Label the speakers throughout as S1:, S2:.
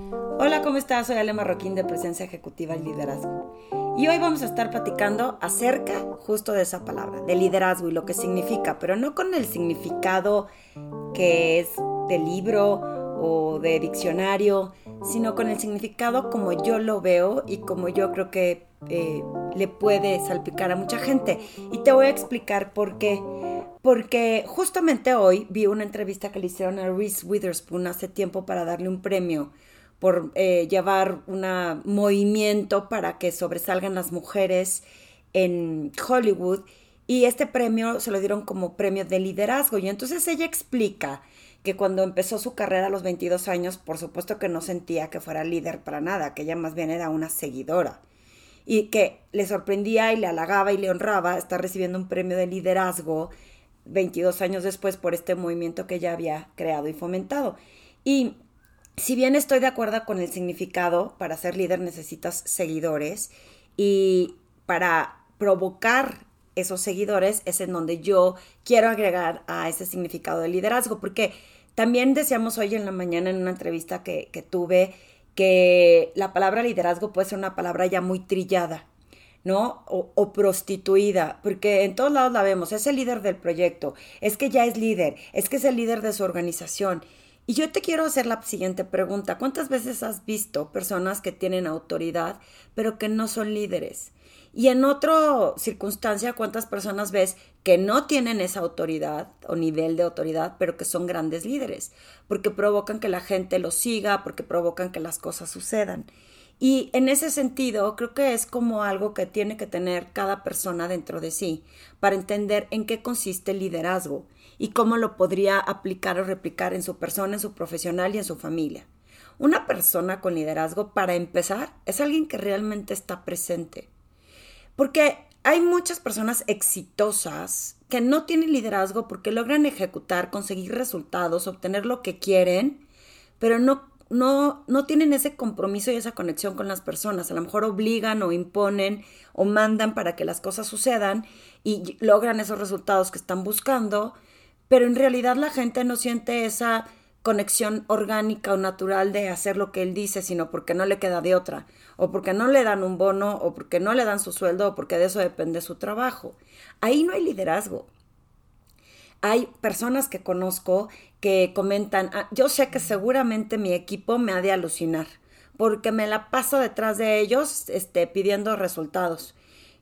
S1: Hola, ¿cómo estás? Soy Ale Marroquín de Presencia Ejecutiva y Liderazgo. Y hoy vamos a estar platicando acerca justo de esa palabra, de liderazgo y lo que significa, pero no con el significado que es de libro o de diccionario, sino con el significado como yo lo veo y como yo creo que eh, le puede salpicar a mucha gente. Y te voy a explicar por qué. Porque justamente hoy vi una entrevista que le hicieron a Reese Witherspoon hace tiempo para darle un premio por eh, llevar un movimiento para que sobresalgan las mujeres en Hollywood y este premio se lo dieron como premio de liderazgo y entonces ella explica que cuando empezó su carrera a los 22 años, por supuesto que no sentía que fuera líder para nada, que ella más bien era una seguidora y que le sorprendía y le halagaba y le honraba estar recibiendo un premio de liderazgo 22 años después por este movimiento que ella había creado y fomentado. Y si bien estoy de acuerdo con el significado, para ser líder necesitas seguidores y para provocar esos seguidores es en donde yo quiero agregar a ese significado de liderazgo, porque también decíamos hoy en la mañana en una entrevista que, tuve que la palabra liderazgo puede ser una palabra ya muy trillada, ¿no? O, o, prostituida, porque en todos lados la vemos, es el líder del proyecto, es que ya es líder, es que es el líder de su organización. Y yo te quiero hacer la siguiente pregunta. ¿Cuántas veces has visto personas que tienen autoridad, pero que no son líderes? Y en otra circunstancia, ¿cuántas personas ves que no tienen esa autoridad o nivel de autoridad, pero que son grandes líderes? Porque provocan que la gente los siga, porque provocan que las cosas sucedan. Y en ese sentido, creo que es como algo que tiene que tener cada persona dentro de sí para entender en qué consiste el liderazgo y cómo lo podría aplicar o replicar en su persona, en su profesional y en su familia. Una persona con liderazgo, para empezar, es alguien que realmente está presente. Porque hay muchas personas exitosas que no tienen liderazgo porque logran ejecutar, conseguir resultados, obtener lo que quieren, pero no, no, no tienen ese compromiso y esa conexión con las personas. A lo mejor obligan o imponen o mandan para que las cosas sucedan y logran esos resultados que están buscando, pero en realidad la gente no siente esa conexión orgánica o natural de hacer lo que él dice, sino porque no le queda de otra, o porque no le dan un bono, o porque no le dan su sueldo, o porque de eso depende su trabajo. Ahí no hay liderazgo. Hay personas que conozco que comentan, ah, yo sé que seguramente mi equipo me ha de alucinar, porque me la paso detrás de ellos este, pidiendo resultados.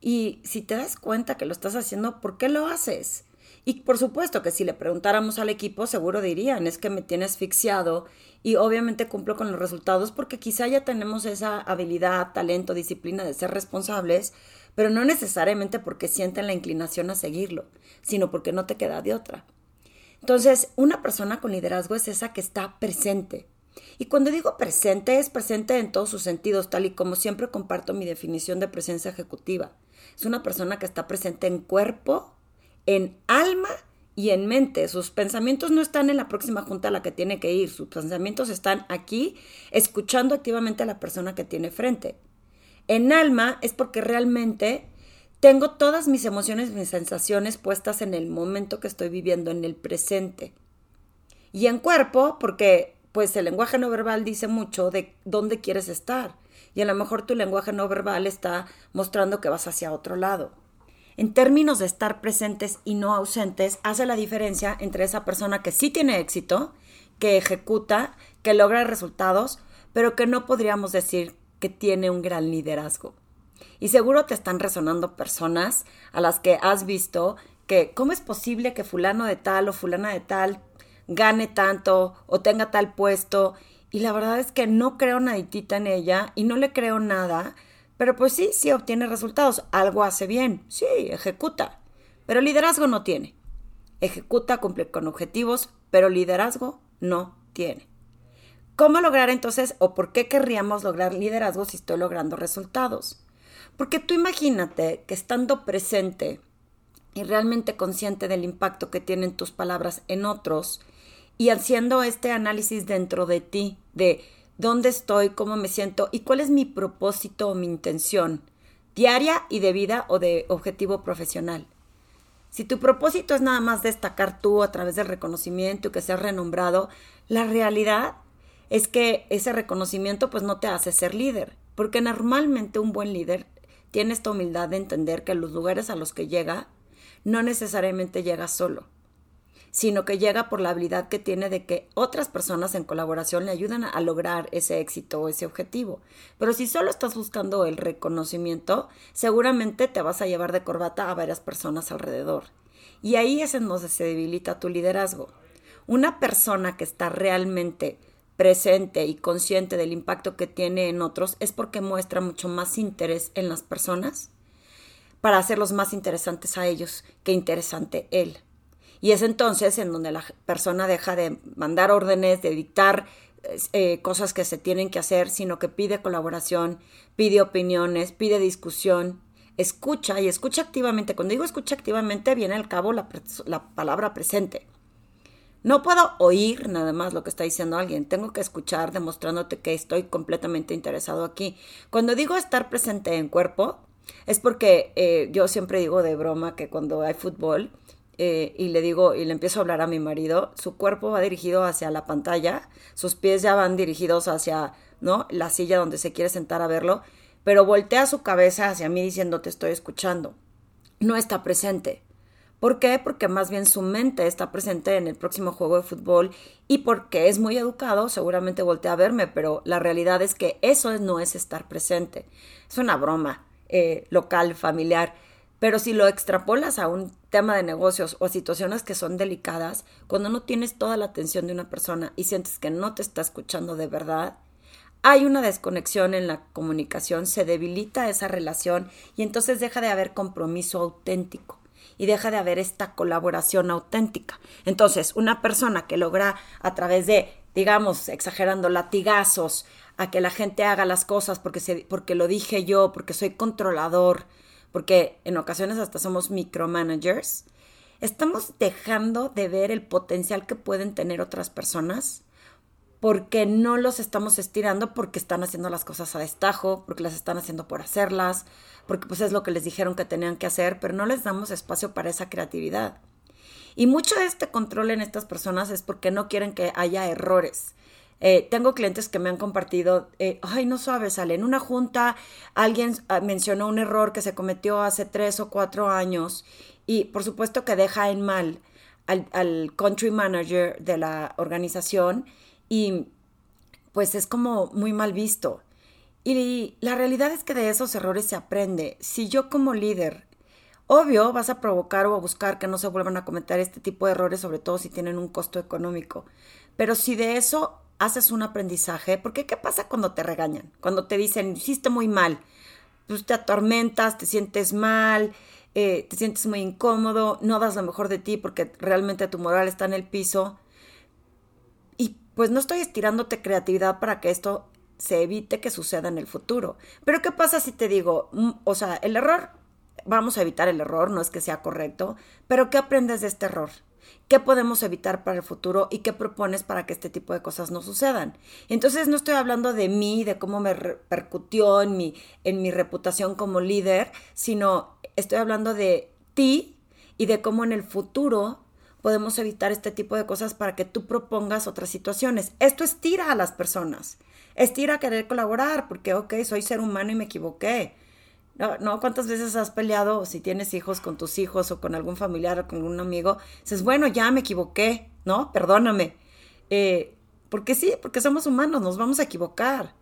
S1: Y si te das cuenta que lo estás haciendo, ¿por qué lo haces? Y por supuesto que si le preguntáramos al equipo, seguro dirían, es que me tiene asfixiado y obviamente cumplo con los resultados porque quizá ya tenemos esa habilidad, talento, disciplina de ser responsables, pero no necesariamente porque sienten la inclinación a seguirlo, sino porque no te queda de otra. Entonces, una persona con liderazgo es esa que está presente. Y cuando digo presente, es presente en todos sus sentidos, tal y como siempre comparto mi definición de presencia ejecutiva. Es una persona que está presente en cuerpo, en alma y en mente. Sus pensamientos no están en la próxima junta a la que tiene que ir, sus pensamientos están aquí, escuchando activamente a la persona que tiene frente. En alma es porque realmente tengo todas mis emociones, mis sensaciones puestas en el momento que estoy viviendo, en el presente. Y en cuerpo, porque pues el lenguaje no verbal dice mucho de dónde quieres estar. Y a lo mejor tu lenguaje no verbal está mostrando que vas hacia otro lado en términos de estar presentes y no ausentes, hace la diferencia entre esa persona que sí tiene éxito, que ejecuta, que logra resultados, pero que no podríamos decir que tiene un gran liderazgo. Y seguro te están resonando personas a las que has visto que cómo es posible que fulano de tal o fulana de tal gane tanto o tenga tal puesto. Y la verdad es que no creo naditita en ella y no le creo nada pero pues sí, sí obtiene resultados. Algo hace bien. Sí, ejecuta. Pero liderazgo no tiene. Ejecuta, cumple con objetivos, pero liderazgo no tiene. ¿Cómo lograr entonces o por qué querríamos lograr liderazgo si estoy logrando resultados? Porque tú imagínate que estando presente y realmente consciente del impacto que tienen tus palabras en otros y haciendo este análisis dentro de ti de dónde estoy, cómo me siento y cuál es mi propósito o mi intención diaria y de vida o de objetivo profesional. Si tu propósito es nada más destacar tú a través del reconocimiento y que seas renombrado, la realidad es que ese reconocimiento pues no te hace ser líder, porque normalmente un buen líder tiene esta humildad de entender que los lugares a los que llega no necesariamente llega solo, sino que llega por la habilidad que tiene de que otras personas en colaboración le ayudan a lograr ese éxito o ese objetivo. Pero si solo estás buscando el reconocimiento, seguramente te vas a llevar de corbata a varias personas alrededor. Y ahí es en donde se debilita tu liderazgo. Una persona que está realmente presente y consciente del impacto que tiene en otros es porque muestra mucho más interés en las personas para hacerlos más interesantes a ellos que interesante él. Y es entonces en donde la persona deja de mandar órdenes, de dictar eh, cosas que se tienen que hacer, sino que pide colaboración, pide opiniones, pide discusión, escucha y escucha activamente. Cuando digo escucha activamente, viene al cabo la, la palabra presente. No puedo oír nada más lo que está diciendo alguien, tengo que escuchar demostrándote que estoy completamente interesado aquí. Cuando digo estar presente en cuerpo, es porque eh, yo siempre digo de broma que cuando hay fútbol eh, y le digo y le empiezo a hablar a mi marido, su cuerpo va dirigido hacia la pantalla, sus pies ya van dirigidos hacia ¿no? la silla donde se quiere sentar a verlo, pero voltea su cabeza hacia mí diciendo te estoy escuchando. No está presente. ¿Por qué? Porque más bien su mente está presente en el próximo juego de fútbol y porque es muy educado, seguramente voltea a verme, pero la realidad es que eso no es estar presente. Es una broma eh, local, familiar. Pero si lo extrapolas a un tema de negocios o a situaciones que son delicadas, cuando no tienes toda la atención de una persona y sientes que no te está escuchando de verdad, hay una desconexión en la comunicación, se debilita esa relación y entonces deja de haber compromiso auténtico y deja de haber esta colaboración auténtica. Entonces, una persona que logra a través de, digamos, exagerando, latigazos, a que la gente haga las cosas porque, se, porque lo dije yo, porque soy controlador, porque en ocasiones hasta somos micromanagers, estamos dejando de ver el potencial que pueden tener otras personas porque no los estamos estirando porque están haciendo las cosas a destajo, porque las están haciendo por hacerlas, porque pues es lo que les dijeron que tenían que hacer, pero no les damos espacio para esa creatividad. Y mucho de este control en estas personas es porque no quieren que haya errores. Eh, tengo clientes que me han compartido, eh, ay, no sabes, sale, en una junta alguien ah, mencionó un error que se cometió hace tres o cuatro años y por supuesto que deja en mal al, al country manager de la organización y pues es como muy mal visto. Y la realidad es que de esos errores se aprende. Si yo como líder, obvio, vas a provocar o a buscar que no se vuelvan a cometer este tipo de errores, sobre todo si tienen un costo económico. Pero si de eso haces un aprendizaje, porque ¿qué pasa cuando te regañan? Cuando te dicen, hiciste muy mal, pues te atormentas, te sientes mal, eh, te sientes muy incómodo, no das lo mejor de ti porque realmente tu moral está en el piso. Y pues no estoy estirándote creatividad para que esto se evite que suceda en el futuro. Pero ¿qué pasa si te digo, mm, o sea, el error, vamos a evitar el error, no es que sea correcto, pero ¿qué aprendes de este error? ¿Qué podemos evitar para el futuro y qué propones para que este tipo de cosas no sucedan? Entonces no estoy hablando de mí, de cómo me repercutió en mi, en mi reputación como líder, sino estoy hablando de ti y de cómo en el futuro podemos evitar este tipo de cosas para que tú propongas otras situaciones. Esto estira a las personas estira a querer colaborar, porque, ok, soy ser humano y me equivoqué. No, ¿cuántas veces has peleado si tienes hijos con tus hijos o con algún familiar o con algún amigo? Dices, bueno, ya me equivoqué, ¿no? Perdóname. Eh, porque sí, porque somos humanos, nos vamos a equivocar.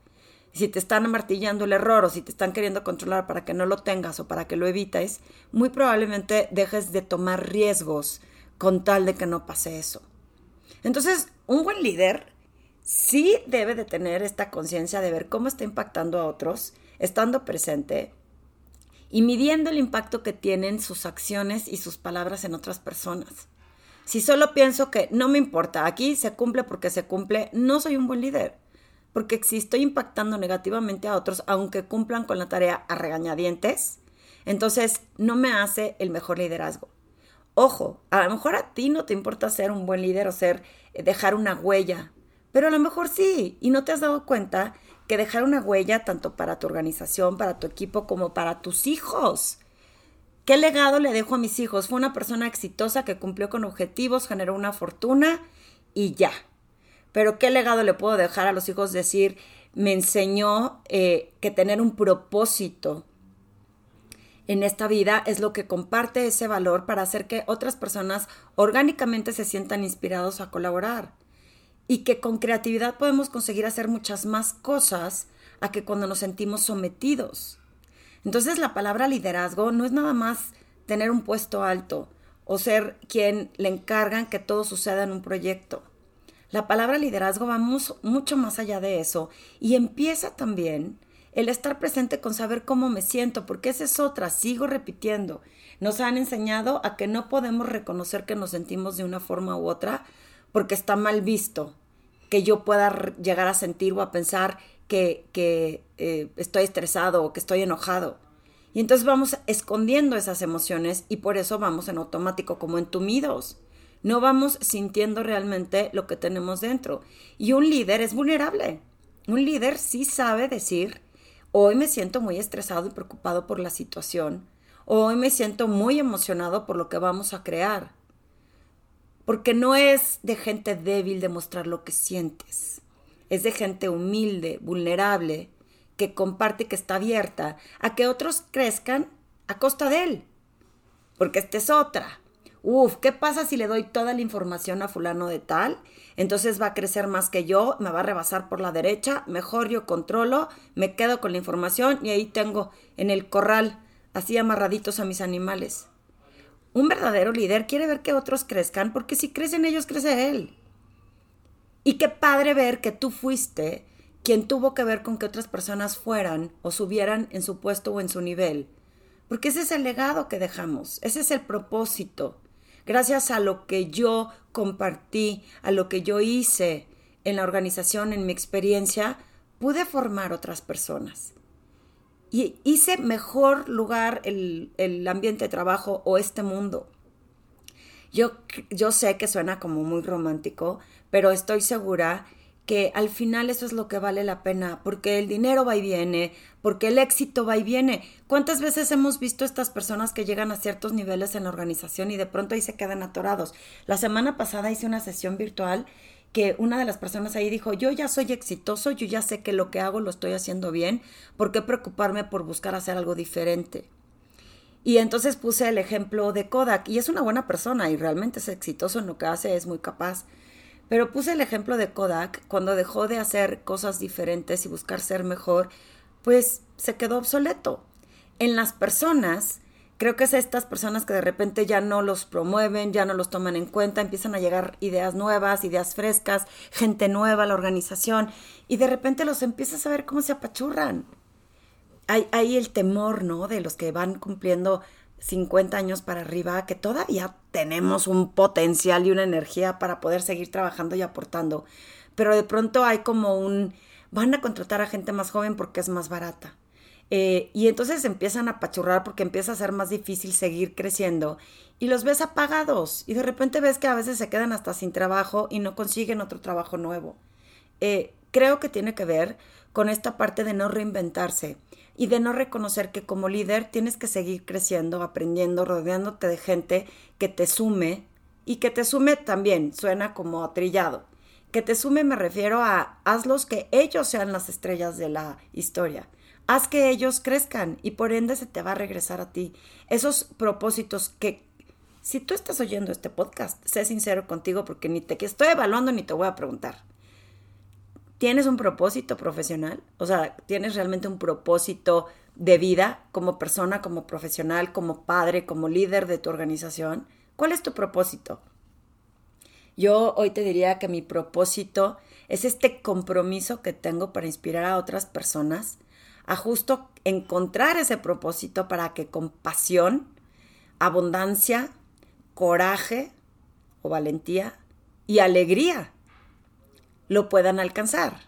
S1: Si te están amartillando el error o si te están queriendo controlar para que no lo tengas o para que lo evites, muy probablemente dejes de tomar riesgos con tal de que no pase eso. Entonces, un buen líder sí debe de tener esta conciencia de ver cómo está impactando a otros, estando presente y midiendo el impacto que tienen sus acciones y sus palabras en otras personas. Si solo pienso que no me importa, aquí se cumple porque se cumple, no soy un buen líder, porque si estoy impactando negativamente a otros, aunque cumplan con la tarea a regañadientes, entonces no me hace el mejor liderazgo. Ojo, a lo mejor a ti no te importa ser un buen líder o ser eh, dejar una huella pero a lo mejor sí, y no te has dado cuenta que dejar una huella tanto para tu organización, para tu equipo, como para tus hijos. ¿Qué legado le dejo a mis hijos? Fue una persona exitosa que cumplió con objetivos, generó una fortuna y ya. pero ¿qué legado le puedo dejar a los hijos? Decir, me enseñó eh, que tener un propósito en esta vida es lo que comparte ese valor para hacer que otras personas orgánicamente se sientan inspirados a colaborar y que con creatividad podemos conseguir hacer muchas más cosas a que cuando nos sentimos sometidos. Entonces la palabra liderazgo no es nada más tener un puesto alto o ser quien le encargan que todo suceda en un proyecto. La palabra liderazgo va mucho más allá de eso y empieza también el estar presente con saber cómo me siento, porque esa es otra, sigo repitiendo. Nos han enseñado a que no podemos reconocer que nos sentimos de una forma u otra porque está mal visto que yo pueda llegar a sentir o a pensar que, eh, estoy estresado o que estoy enojado. Y entonces vamos escondiendo esas emociones y por eso vamos en automático como entumidos. No vamos sintiendo realmente lo que tenemos dentro. Y un líder es vulnerable. Un líder sí sabe decir, Hoy me siento muy estresado y preocupado por la situación. Hoy me siento muy emocionado por lo que vamos a crear. Porque no es de gente débil demostrar lo que sientes. Es de gente humilde, vulnerable, que comparte que está abierta a que otros crezcan a costa de él. Porque esta es otra. Uf, ¿qué pasa si le doy toda la información a fulano de tal? Entonces va a crecer más que yo, me va a rebasar por la derecha, mejor yo controlo, me quedo con la información y ahí tengo en el corral así amarraditos a mis animales. Un verdadero líder quiere ver que otros crezcan porque si crecen ellos, crece él. Y qué padre ver que tú fuiste quien tuvo que ver con que otras personas fueran o subieran en su puesto o en su nivel. Porque ese es el legado que dejamos, ese es el propósito gracias a lo que yo compartí, a lo que yo hice en la organización, en mi experiencia, pude formar otras personas. Y hice mejor lugar el, ambiente de trabajo o este mundo. Yo, yo sé que suena como muy romántico, pero estoy segura que al final eso es lo que vale la pena, porque el dinero va y viene, porque el éxito va y viene. ¿Cuántas veces hemos visto estas personas que llegan a ciertos niveles en la organización y de pronto ahí se quedan atorados? La semana pasada hice una sesión virtual que una de las personas ahí dijo, yo ya soy exitoso, yo ya sé que lo que hago lo estoy haciendo bien, ¿por qué preocuparme por buscar hacer algo diferente? Y entonces puse el ejemplo de Kodak, y es una buena persona y realmente es exitoso en lo que hace, es muy capaz pero puse el ejemplo de Kodak, cuando dejó de hacer cosas diferentes y buscar ser mejor, pues se quedó obsoleto. En las personas, creo que es estas personas que de repente ya no los promueven, ya no los toman en cuenta, empiezan a llegar ideas nuevas, ideas frescas, gente nueva a la organización, y de repente los empiezas a ver cómo se apachurran. Hay, hay el temor, ¿no? De los que van cumpliendo 50 años para arriba, que todavía tenemos un potencial y una energía para poder seguir trabajando y aportando. Pero de pronto hay como un, van a contratar a gente más joven porque es más barata. Eh, y entonces empiezan a pachurrar porque empieza a ser más difícil seguir creciendo y los ves apagados y de repente ves que a veces se quedan hasta sin trabajo y no consiguen otro trabajo nuevo. Eh, creo que tiene que ver con esta parte de no reinventarse y de no reconocer que como líder tienes que seguir creciendo, aprendiendo, rodeándote de gente que te sume y que te sume también, suena como atrillado. Que te sume me refiero a hazlos que ellos sean las estrellas de la historia. Haz que ellos crezcan y por ende se te va a regresar a ti. Esos propósitos que si tú estás oyendo este podcast, sé sincero contigo porque ni te estoy evaluando ni te voy a preguntar. ¿Tienes un propósito profesional? O sea, ¿tienes realmente un propósito de vida como persona, como profesional, como padre, como líder de tu organización? ¿Cuál es tu propósito? Yo hoy te diría que mi propósito es este compromiso que tengo para inspirar a otras personas a justo encontrar ese propósito para que con pasión, abundancia, coraje o valentía y alegría lo puedan alcanzar.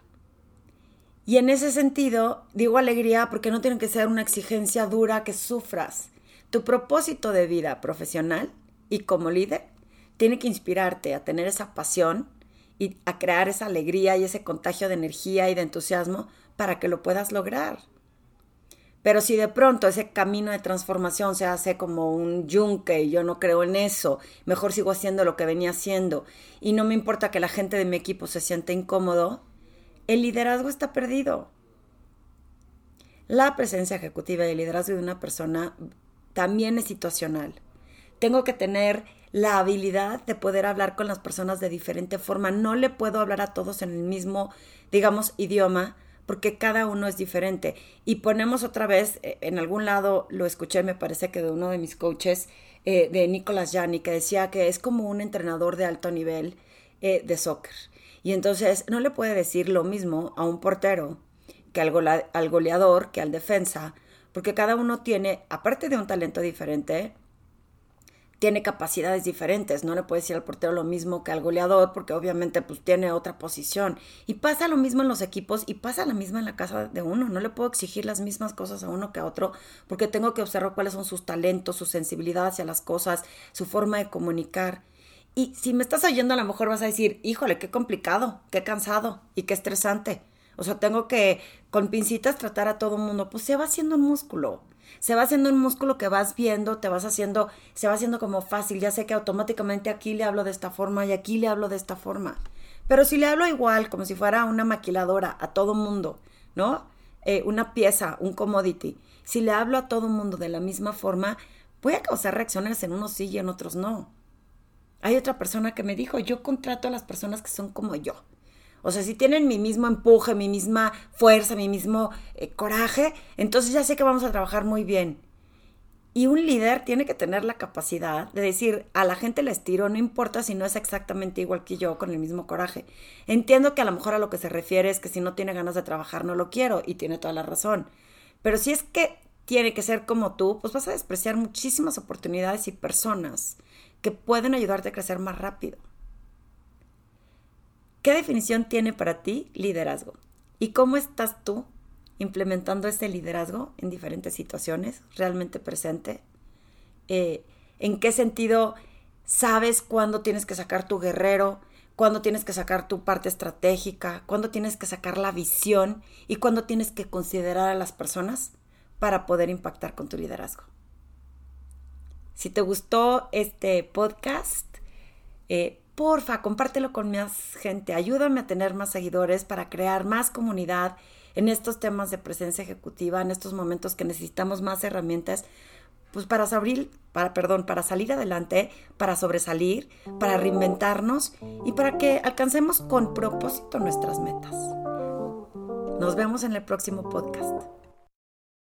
S1: Y en ese sentido, digo alegría porque no tiene que ser una exigencia dura que sufras. Tu propósito de vida profesional y como líder tiene que inspirarte a tener esa pasión y a crear esa alegría y ese contagio de energía y de entusiasmo para que lo puedas lograr. Pero si de pronto ese camino de transformación se hace como un yunque y yo no creo en eso, mejor sigo haciendo lo que venía haciendo y no me importa que la gente de mi equipo se sienta incómodo, el liderazgo está perdido. La presencia ejecutiva y el liderazgo de una persona también es situacional. Tengo que tener la habilidad de poder hablar con las personas de diferente forma. No le puedo hablar a todos en el mismo, digamos, idioma, porque cada uno es diferente. Y ponemos otra vez, eh, en algún lado lo escuché, me parece que de uno de mis coaches, eh, de Nicolás Yanni, que decía que es como un entrenador de alto nivel eh, de soccer. Y entonces no le puede decir lo mismo a un portero que al, al goleador, que al defensa, porque cada uno tiene, aparte de un talento diferente, tiene capacidades diferentes. No le puede decir al portero lo mismo que al goleador, porque obviamente pues tiene otra posición. Y pasa lo mismo en los equipos y pasa lo mismo en la casa de uno. No le puedo exigir las mismas cosas a uno que a otro, porque tengo que observar cuáles son sus talentos, su sensibilidad hacia las cosas, su forma de comunicar. Y si me estás oyendo, a lo mejor vas a decir, híjole, qué complicado, qué cansado y qué estresante. O sea, tengo que con pincitas tratar a todo el mundo. Pues se va haciendo un músculo se va haciendo un músculo que vas viendo, te vas haciendo, se va haciendo como fácil. Ya sé que automáticamente aquí le hablo de esta forma y aquí le hablo de esta forma. Pero si le hablo igual, como si fuera una maquiladora a todo mundo, ¿no? Eh, una pieza, un commodity. Si le hablo a todo mundo de la misma forma, a causar reacciones en unos sí y en otros no. Hay otra persona que me dijo, yo contrato a las personas que son como yo. O sea, si tienen mi mismo empuje, mi misma fuerza, mi mismo eh, coraje, entonces ya sé que vamos a trabajar muy bien. Y un líder tiene que tener la capacidad de decir, a la gente le estiro, no importa si no es exactamente igual que yo, con el mismo coraje. Entiendo que a lo mejor a lo que se refiere es que si no tiene ganas de trabajar, no lo quiero, y tiene toda la razón. Pero si es que tiene que ser como tú, pues vas a despreciar muchísimas oportunidades y personas que pueden ayudarte a crecer más rápido. ¿Qué definición tiene para ti liderazgo? ¿Y cómo estás tú implementando ese liderazgo en diferentes situaciones, realmente presente? Eh, ¿En qué sentido sabes cuándo tienes que sacar tu guerrero, cuándo tienes que sacar tu parte estratégica, cuándo tienes que sacar la visión y cuándo tienes que considerar a las personas para poder impactar con tu liderazgo? Si te gustó este podcast, eh, porfa, compártelo con más gente, ayúdame a tener más seguidores para crear más comunidad en estos temas de presencia ejecutiva, en estos momentos que necesitamos más herramientas, pues para salir, para, perdón, para salir adelante, para sobresalir, para reinventarnos y para que alcancemos con propósito nuestras metas. Nos vemos en el próximo podcast.